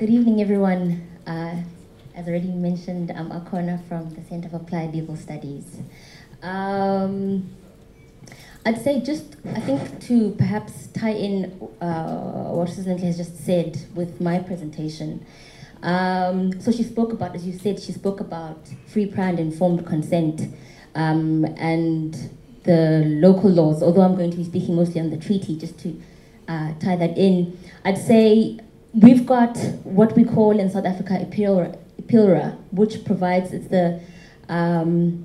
Good evening, everyone. Uh, as already mentioned, I'm Akhona from the Center for Applied Legal Studies. Um, I'd say just, I think to perhaps tie in uh, what Susan has just said with my presentation. Um, so she spoke about, as you said, she spoke about free, prior, and informed consent um, and the local laws, although I'm going to be speaking mostly on the treaty, just to uh, tie that in. I'd say we've got what we call in South Africa IPILRA, which provides, it's the, um,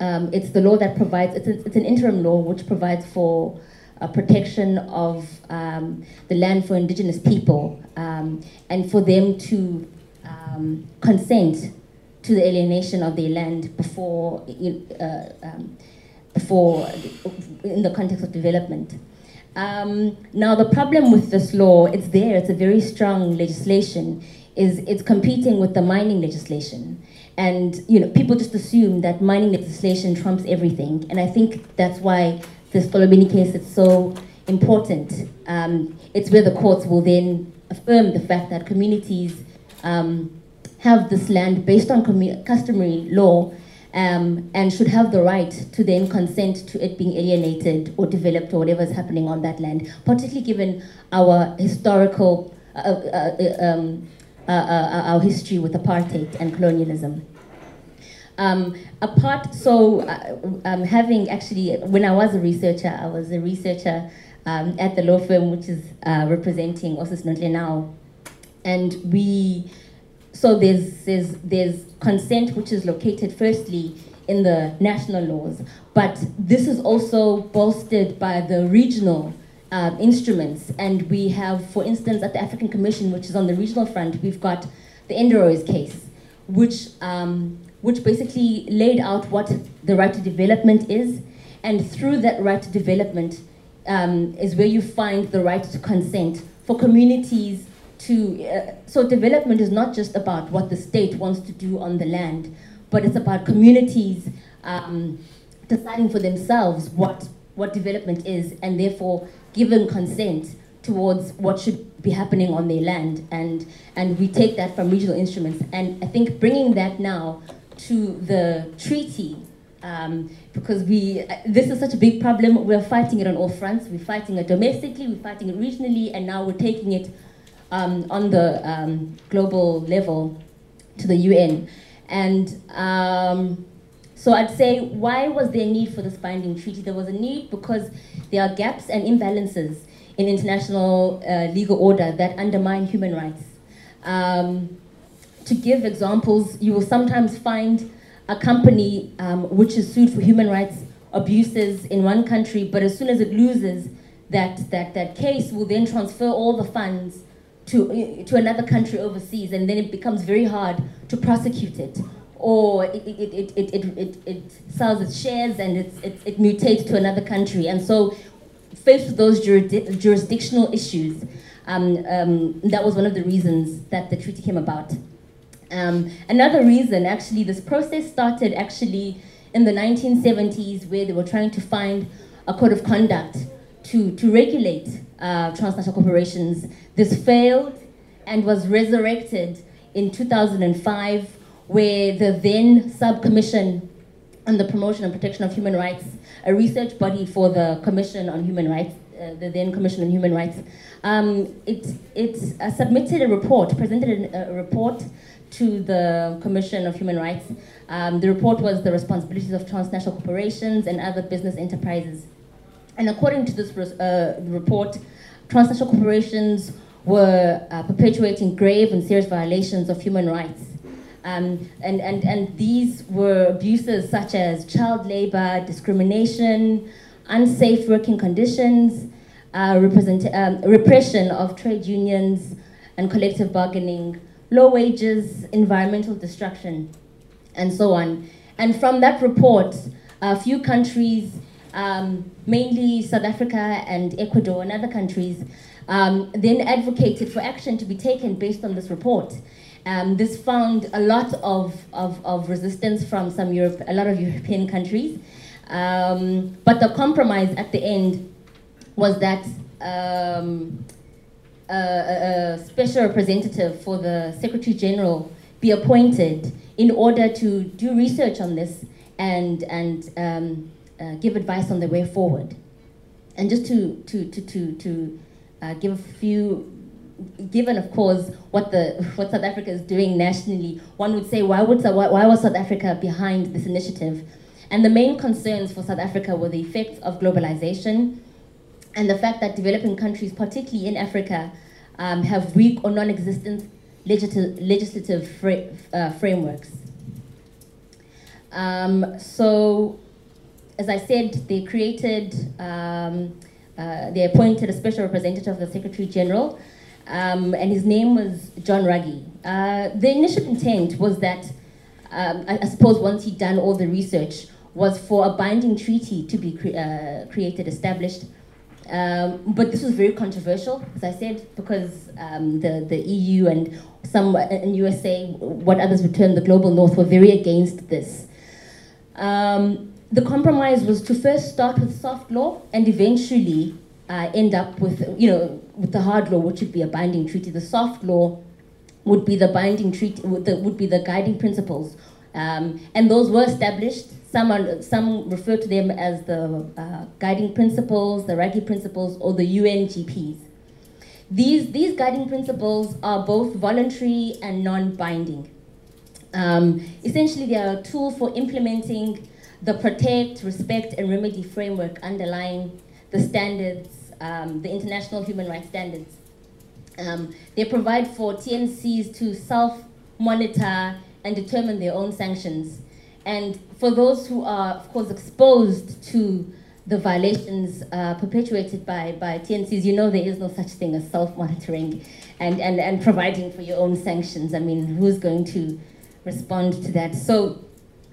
um, it's the law that provides, it's, a, it's an interim law which provides for a protection of um, the land for indigenous people um, and for them to um, consent to the alienation of their land before, uh, um, before in the context of development. Um, now, the problem with this law, it's there, it's a very strong legislation, is it's competing with the mining legislation. And you know, people just assume that mining legislation trumps everything. And I think that's why this Xolobeni case is so important. Um, it's where the courts will then affirm the fact that communities um, have this land based on customary law um, and should have the right to then consent to it being alienated or developed or whatever is happening on that land, particularly given our historical, uh, uh, uh um, uh, uh, our history with apartheid and colonialism. Um, apart, so uh, um, having actually, when I was a researcher, I was a researcher um, at the law firm which is representing Osis now, and we so there's, there's, there's consent which is located firstly in the national laws, but this is also bolstered by the regional uh, instruments. And we have, for instance, at the African Commission, which is on the regional front, we've got the Endorois case, which, um, which basically laid out what the right to development is. And through that right to development um, is where you find the right to consent for communities to, uh, so development is not just about what the state wants to do on the land, but it's about communities um, deciding for themselves what, what development is and therefore giving consent towards what should be happening on their land. And, and we take that from regional instruments. And I think bringing that now to the treaty um, because we uh, this is such a big problem. We're fighting it on all fronts. We're fighting it domestically, we're fighting it regionally, and now we're taking it um, on the um, global level to the UN. And um, so I'd say, why was there a need for this binding treaty? There was a need because there are gaps and imbalances in international uh, legal order that undermine human rights. Um, to give examples, you will sometimes find a company um, which is sued for human rights abuses in one country, but as soon as it loses that, that, that case, will then transfer all the funds to, to another country overseas and then it becomes very hard to prosecute it or it, it, it, it, it, it, sells its shares and it, it, it mutates to another country. And so faced with those jurisdi jurisdictional issues, um, um, that was one of the reasons that the treaty came about. Um, another reason, actually, this process started actually in the 1970s where they were trying to find a code of conduct to, to regulate uh, transnational corporations. This failed and was resurrected in 2005, where the then subcommission on the promotion and protection of human rights, a research body for the Commission on Human Rights, uh, the then Commission on Human Rights, um, it, it uh, submitted a report, presented a, a, report to the Commission of Human Rights. Um, the report was the responsibilities of transnational corporations and other business enterprises. And according to this uh, report, transnational corporations were uh, perpetuating grave and serious violations of human rights. Um, and, and, and these were abuses such as child labor, discrimination, unsafe working conditions, uh, um, repression of trade unions and collective bargaining, low wages, environmental destruction, and so on. And from that report, a few countries um, mainly South Africa and Ecuador and other countries, um, then advocated for action to be taken based on this report. Um, this found a lot of, of, of, resistance from some Europe, a lot of European countries. Um, but the compromise at the end was that um, a, a special representative for the Secretary General be appointed in order to do research on this and, and um, uh, give advice on the way forward. And just to, to, to, to, to uh, give a few, given of course what, the, what South Africa is doing nationally, one would say, why, would, why, was South Africa behind this initiative? And the main concerns for South Africa were the effects of globalization and the fact that developing countries, particularly in Africa, um, have weak or non-existent legislative, legislative fra uh, frameworks. Um, so, as I said, they created, um, uh, they appointed a special representative of the Secretary General, um, and his name was John Ruggie. Uh, the initial intent was that, um, I, I, suppose once he'd done all the research, was for a binding treaty to be cre uh, created, established, um, but this was very controversial, as I said, because um, the, the EU and some in USA, what others would term the global north, were very against this. Um, the compromise was to first start with soft law and eventually uh, end up with, you know, with the hard law, which would be a binding treaty. The soft law would be the binding treaty, would, would be the guiding principles. Um, and those were established some, are, some refer to them as the uh, guiding principles, the Ruggie principles, or the UNGPs. These, these guiding principles are both voluntary and non-binding. Um, essentially, they are a tool for implementing the protect, respect, and remedy framework underlying the standards, um, the international human rights standards. Um, they provide for TNCs to self-monitor and determine their own sanctions and for those who are, of course, exposed to the violations uh, perpetuated by, by TNCs, you know there is no such thing as self-monitoring and, and, and providing for your own sanctions. I mean, who's going to respond to that? So,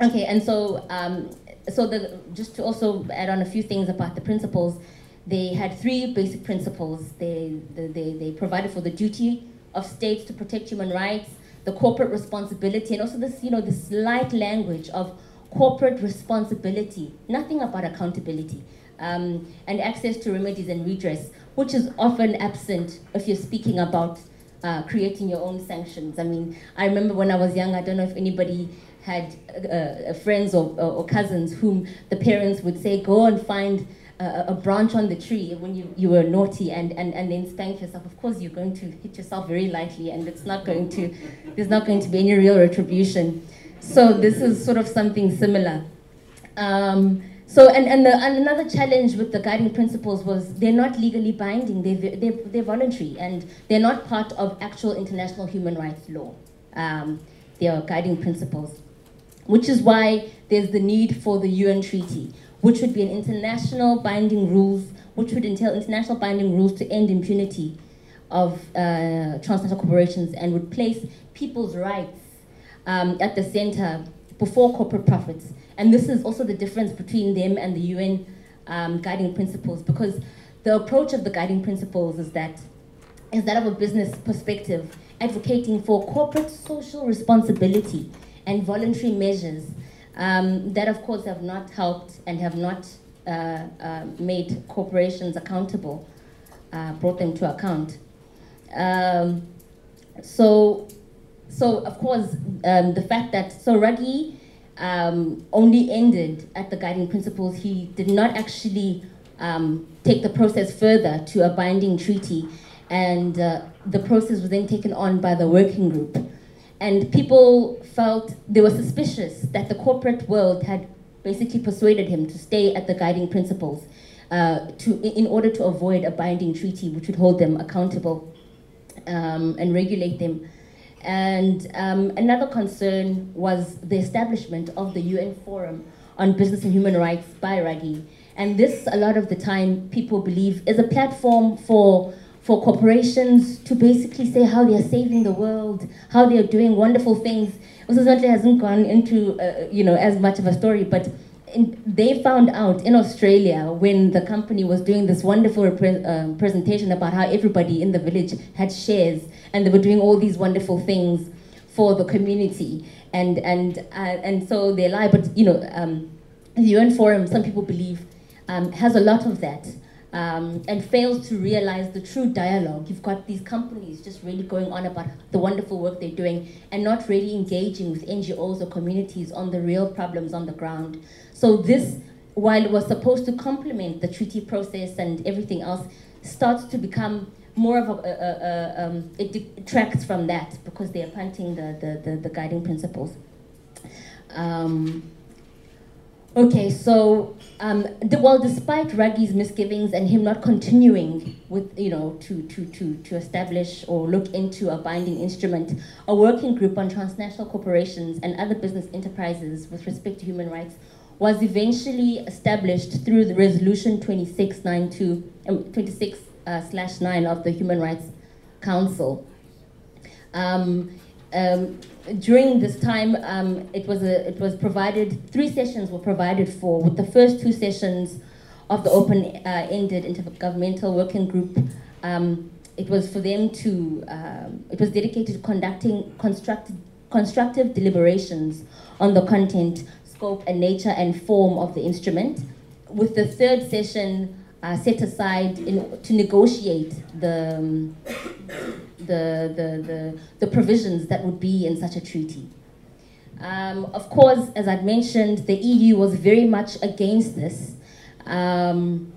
okay, and so, um, so the, just to also add on a few things about the principles, they had three basic principles. They, they, they provided for the duty of states to protect human rights, the corporate responsibility, and also this, you know, this light language of corporate responsibility, nothing about accountability, um, and access to remedies and redress, which is often absent if you're speaking about uh, creating your own sanctions. I mean, I remember when I was young, I don't know if anybody had uh, friends or, or, or cousins whom the parents would say, go and find a, a, branch on the tree when you, you were naughty and, and, and then spank yourself, of course you're going to hit yourself very lightly and it's not going to, there's not going to be any real retribution. So this is sort of something similar. Um, so, and, and, the, and, another challenge with the guiding principles was they're not legally binding, they're, they're, they're voluntary, and they're not part of actual international human rights law. Um, they are guiding principles, which is why there's the need for the UN Treaty, which would be an international binding rules, which would entail international binding rules to end impunity of uh, transnational corporations and would place people's rights um, at the center before corporate profits. And this is also the difference between them and the UN um, guiding principles because the approach of the guiding principles is that is that of a business perspective, advocating for corporate social responsibility and voluntary measures um, that of course have not helped and have not uh, uh, made corporations accountable, uh, brought them to account. Um, so, so of course, um, the fact that so Ruggie um, only ended at the guiding principles, he did not actually um, take the process further to a binding treaty, and uh, the process was then taken on by the working group. And people felt they were suspicious that the corporate world had basically persuaded him to stay at the guiding principles uh, to, in order to avoid a binding treaty which would hold them accountable um, and regulate them. And um, another concern was the establishment of the UN Forum on Business and Human Rights by Ruggie. And this, a lot of the time, people believe is a platform for for corporations to basically say how they are saving the world, how they are doing wonderful things. Certainly hasn't gone into uh, you know as much of a story, but in, they found out in Australia when the company was doing this wonderful uh, presentation about how everybody in the village had shares and they were doing all these wonderful things for the community, and and uh, and so they lie. But you know, um, the UN Forum, some people believe, um, has a lot of that. um, and fails to realize the true dialogue. You've got these companies just really going on about the wonderful work they're doing and not really engaging with NGOs or communities on the real problems on the ground. So this, while it was supposed to complement the treaty process and everything else, starts to become more of a, a, a, um, it detracts from that because they are punting the, the, the, the guiding principles. Um, Okay, so um, the, well, despite Ruggie's misgivings and him not continuing with, you know, to, to, to, to establish or look into a binding instrument, a working group on transnational corporations and other business enterprises with respect to human rights was eventually established through the resolution 2692, um, 26 uh, slash 9 of the Human Rights Council. Um, um, during this time, um, it was a, it was provided three sessions were provided for. With the first two sessions of the open-ended uh, intergovernmental working group, um, it was for them to um, it was dedicated to conducting constructive constructive deliberations on the content, scope, and nature and form of the instrument. With the third session uh, set aside in, to negotiate the um, the, the, the, the provisions that would be in such a treaty. Um, of course, as I'd mentioned, the EU was very much against this. Um,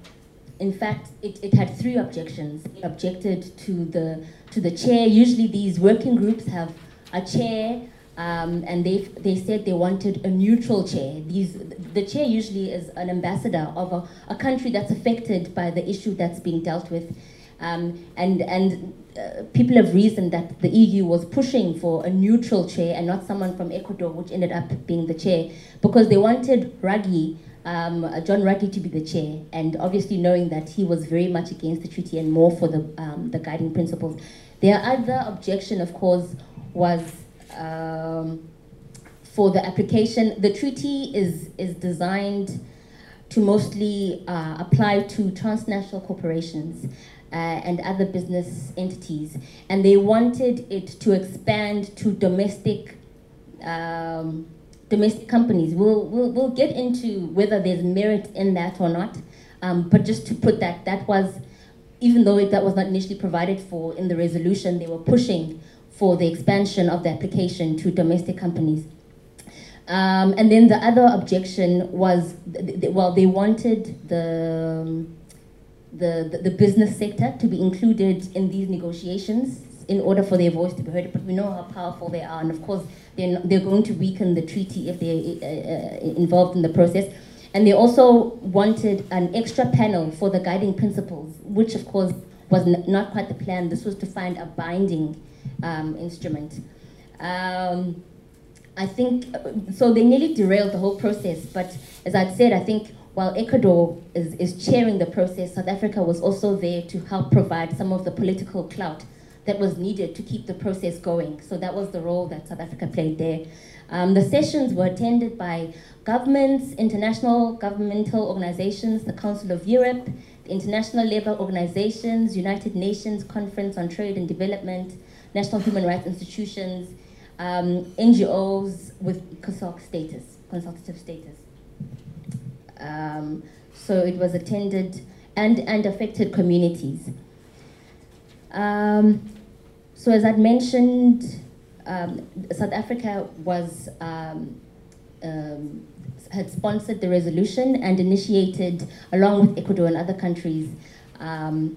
in fact, it, it had three objections. It objected to the, to the chair. Usually these working groups have a chair, um, and they, they said they wanted a neutral chair. These, the chair usually is an ambassador of a, a country that's affected by the issue that's being dealt with. Um, and and uh, people have reasoned that the EU was pushing for a neutral chair and not someone from Ecuador, which ended up being the chair, because they wanted Ruggie, um, John Ruggie, to be the chair. And obviously, knowing that he was very much against the treaty and more for the, um, the guiding principles. Their other objection, of course, was um, for the application. The treaty is, is designed to mostly uh, apply to transnational corporations uh, and other business entities. And they wanted it to expand to domestic um, domestic companies. We'll, we'll, we'll get into whether there's merit in that or not. Um, but just to put that, that was, even though it, that was not initially provided for in the resolution, they were pushing for the expansion of the application to domestic companies. Um, and then the other objection was, well, they wanted the, um, the, the, the, business sector to be included in these negotiations in order for their voice to be heard. But we know how powerful they are, and of course, they're, not, they're going to weaken the treaty if they're uh, uh, involved in the process. And they also wanted an extra panel for the guiding principles, which of course was not quite the plan. This was to find a binding um, instrument. Um, I think, so they nearly derailed the whole process, but as I'd said, I think while Ecuador is, is chairing the process, South Africa was also there to help provide some of the political clout that was needed to keep the process going. So that was the role that South Africa played there. Um, the sessions were attended by governments, international governmental organizations, the Council of Europe, International Labour Organizations, United Nations Conference on Trade and Development, national human rights institutions, um, NGOs with ECOSOC status, consultative status. Um, so it was attended and, and affected communities. Um, so as I'd mentioned, um, South Africa was um, had sponsored the resolution and initiated, along with Ecuador and other countries, um,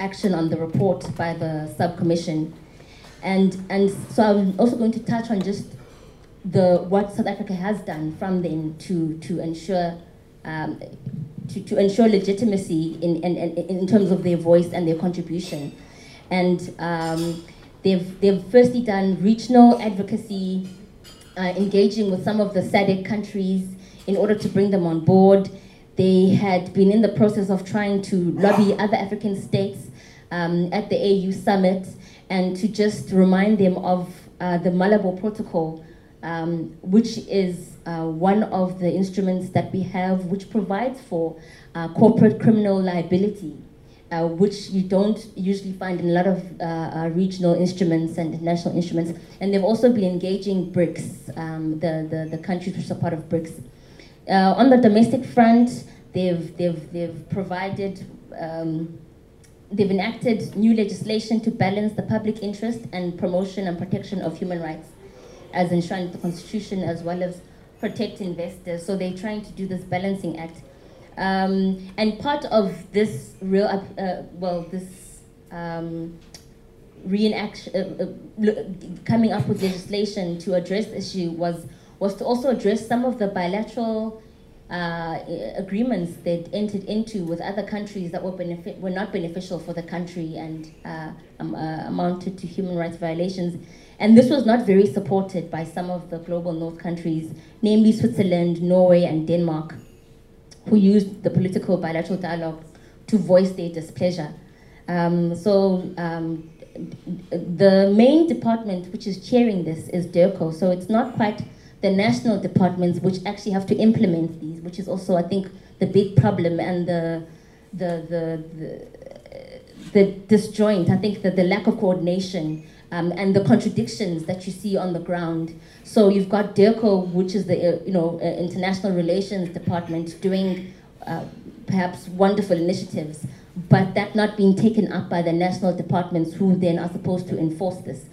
action on the report by the subcommission. And, and so I'm also going to touch on just the what South Africa has done from then to to ensure um, to, to ensure legitimacy in, in, in terms of their voice and their contribution. And um, they've, they've firstly done regional advocacy, uh, engaging with some of the SADC countries in order to bring them on board. They had been in the process of trying to lobby other African states um, at the AU summit and to just remind them of uh, the Malabo Protocol, um, which is uh, one of the instruments that we have which provides for uh, corporate criminal liability, uh, which you don't usually find in a lot of uh, uh, regional instruments and national instruments. And they've also been engaging BRICS, um, the, the, the countries which are part of BRICS. on the domestic front, they've, they've, they've provided, um, they've enacted new legislation to balance the public interest and promotion and protection of human rights, as enshrined in the Constitution, as well as protect investors. So they're trying to do this balancing act. Um, and part of this real, uh, well, this um, reenaction, uh, uh, coming up with legislation to address the issue was was to also address some of the bilateral uh, agreements they'd entered into with other countries that were benefit were not beneficial for the country and um, amounted to human rights violations. And this was not very supported by some of the global north countries, namely Switzerland, Norway, and Denmark, who used the political bilateral dialogue to voice their displeasure. Um, so um, the main department which is chairing this is DIRCO, so it's not quite the national departments which actually have to implement these, which is also, I think, the big problem and the, the, the, the, the disjoint, I think that the lack of coordination um, and the contradictions that you see on the ground. So you've got DIRCO, which is the uh, you know uh, international relations department, doing uh, perhaps wonderful initiatives, but that not being taken up by the national departments who then are supposed to enforce this.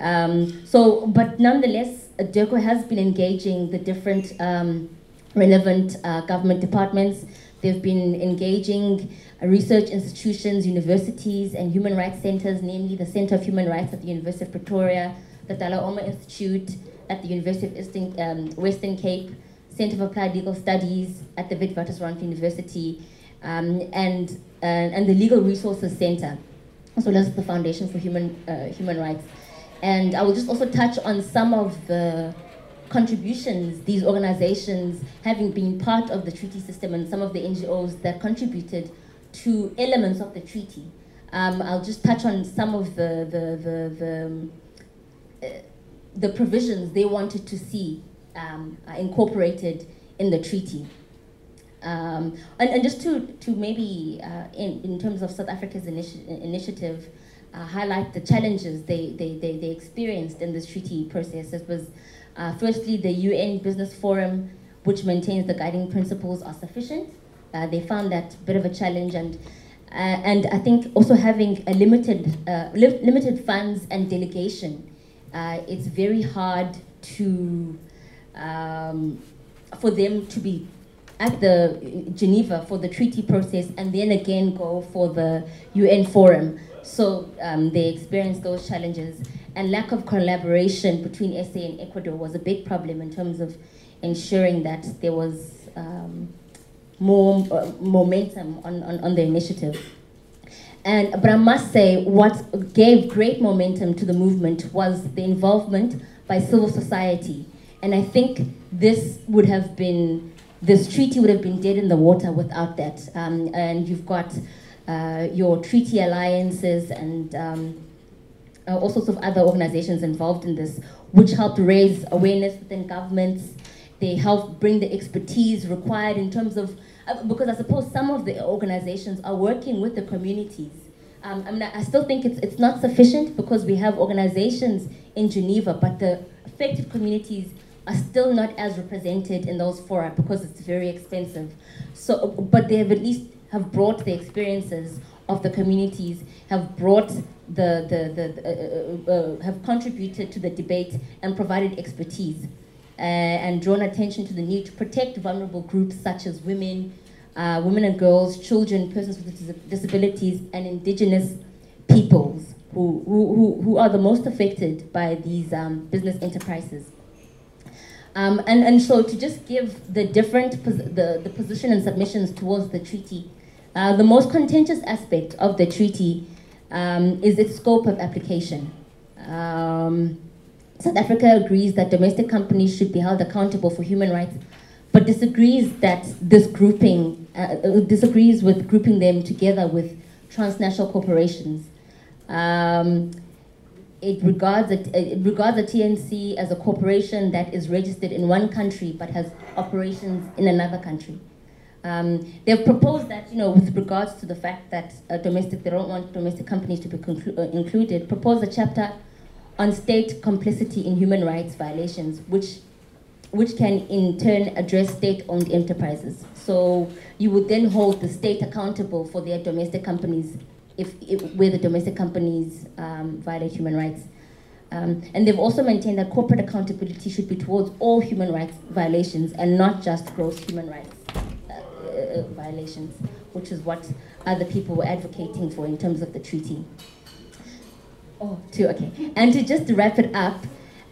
Um, so, but nonetheless, DIRCO has been engaging the different um, relevant uh, government departments. They've been engaging research institutions, universities, and human rights centers, namely the Center of Human Rights at the University of Pretoria, the Dullah Omar Institute at the University of Eastern, um, Western Cape, Center for Applied Legal Studies at the Witwatersrand University, um, and, uh, and the Legal Resources Center, as well as the Foundation for Human, uh, Human Rights. And I will just also touch on some of the contributions these organizations, having been part of the treaty system and some of the NGOs that contributed to elements of the treaty. Um, I'll just touch on some of the, the, the, the, um, uh, the provisions they wanted to see um, incorporated in the treaty. Um, and, and just to, to maybe, uh, in, in terms of South Africa's initi initiative, uh, highlight the challenges they, they, they, they, experienced in this treaty process. It was uh, firstly the UN Business Forum, which maintains the guiding principles are sufficient. Uh, they found that a bit of a challenge and uh, and I think also having a limited uh, li limited funds and delegation, uh, it's very hard to um, for them to be at the Geneva for the treaty process and then again go for the UN forum. So um, they experience those challenges. And lack of collaboration between SA and Ecuador was a big problem in terms of ensuring that there was um, more uh, momentum on, on, on the initiative. And, but I must say, what gave great momentum to the movement was the involvement by civil society. And I think this would have been, this treaty would have been dead in the water without that. Um, and you've got uh, your treaty alliances and um, uh, all sorts of other organizations involved in this, which helped raise awareness within governments. They helped bring the expertise required in terms of, uh, because I suppose some of the organizations are working with the communities. Um, I mean, I still think it's, it's not sufficient because we have organizations in Geneva, but the affected communities are still not as represented in those fora because it's very expensive. So, but they have at least have brought the experiences of the communities, have brought the, the, the uh, uh, uh, have contributed to the debate and provided expertise uh, and drawn attention to the need to protect vulnerable groups such as women, uh, women and girls, children, persons with disabilities, and indigenous peoples who, who, who are the most affected by these um, business enterprises. Um, and, and so to just give the different, the, the position and submissions towards the treaty uh, the most contentious aspect of the treaty um, is its scope of application. Um, South Africa agrees that domestic companies should be held accountable for human rights, but disagrees that this grouping uh, uh disagrees with grouping them together with transnational corporations. Um, it regards it, it regards the TNC as a corporation that is registered in one country but has operations in another country. Um, they've proposed that, you know, with regards to the fact that uh, domestic, they don't want domestic companies to be uh, included, propose a chapter on state complicity in human rights violations, which which can in turn address state-owned enterprises. So you would then hold the state accountable for their domestic companies if, if where the domestic companies um, violate human rights. Um, and they've also maintained that corporate accountability should be towards all human rights violations and not just gross human rights uh, uh, violations, which is what other people were advocating for in terms of the treaty. Oh, two, okay. And to just wrap it up,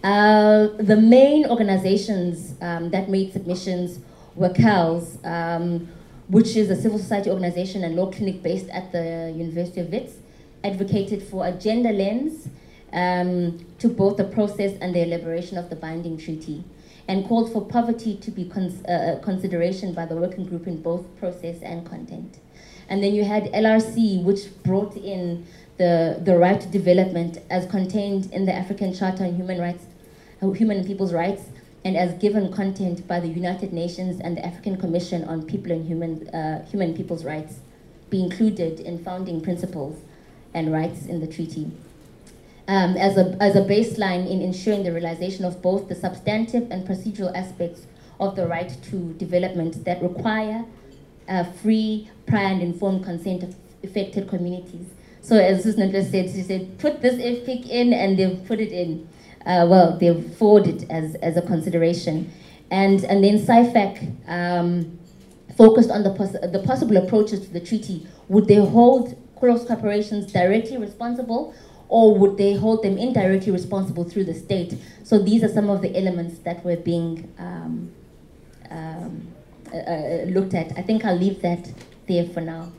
uh, the main organizations um, that made submissions were CALS, um, which is a civil society organization and law clinic based at the University of Wits, advocated for a gender lens um, to both the process and the elaboration of the binding treaty, and called for poverty to be cons uh, consideration by the working group in both process and content. And then you had LRC, which brought in the, the right to development as contained in the African Charter on Human Rights, Human and People's Rights, and as given content by the United Nations and the African Commission on People and Human, uh, Human People's Rights be included in founding principles and rights in the treaty. Um, as, a, as a baseline in ensuring the realization of both the substantive and procedural aspects of the right to development that require uh, free, prior and informed consent of affected communities. So as Susan just said, she said, put this FPIC in and they've put it in uh, well, they've forwarded as, as a consideration. And, and then SAIFAC um, focused on the, the possible approaches to the treaty. Would they hold cross corporations directly responsible or would they hold them indirectly responsible through the state? So these are some of the elements that were being um, um, uh, uh looked at. I think I'll leave that there for now.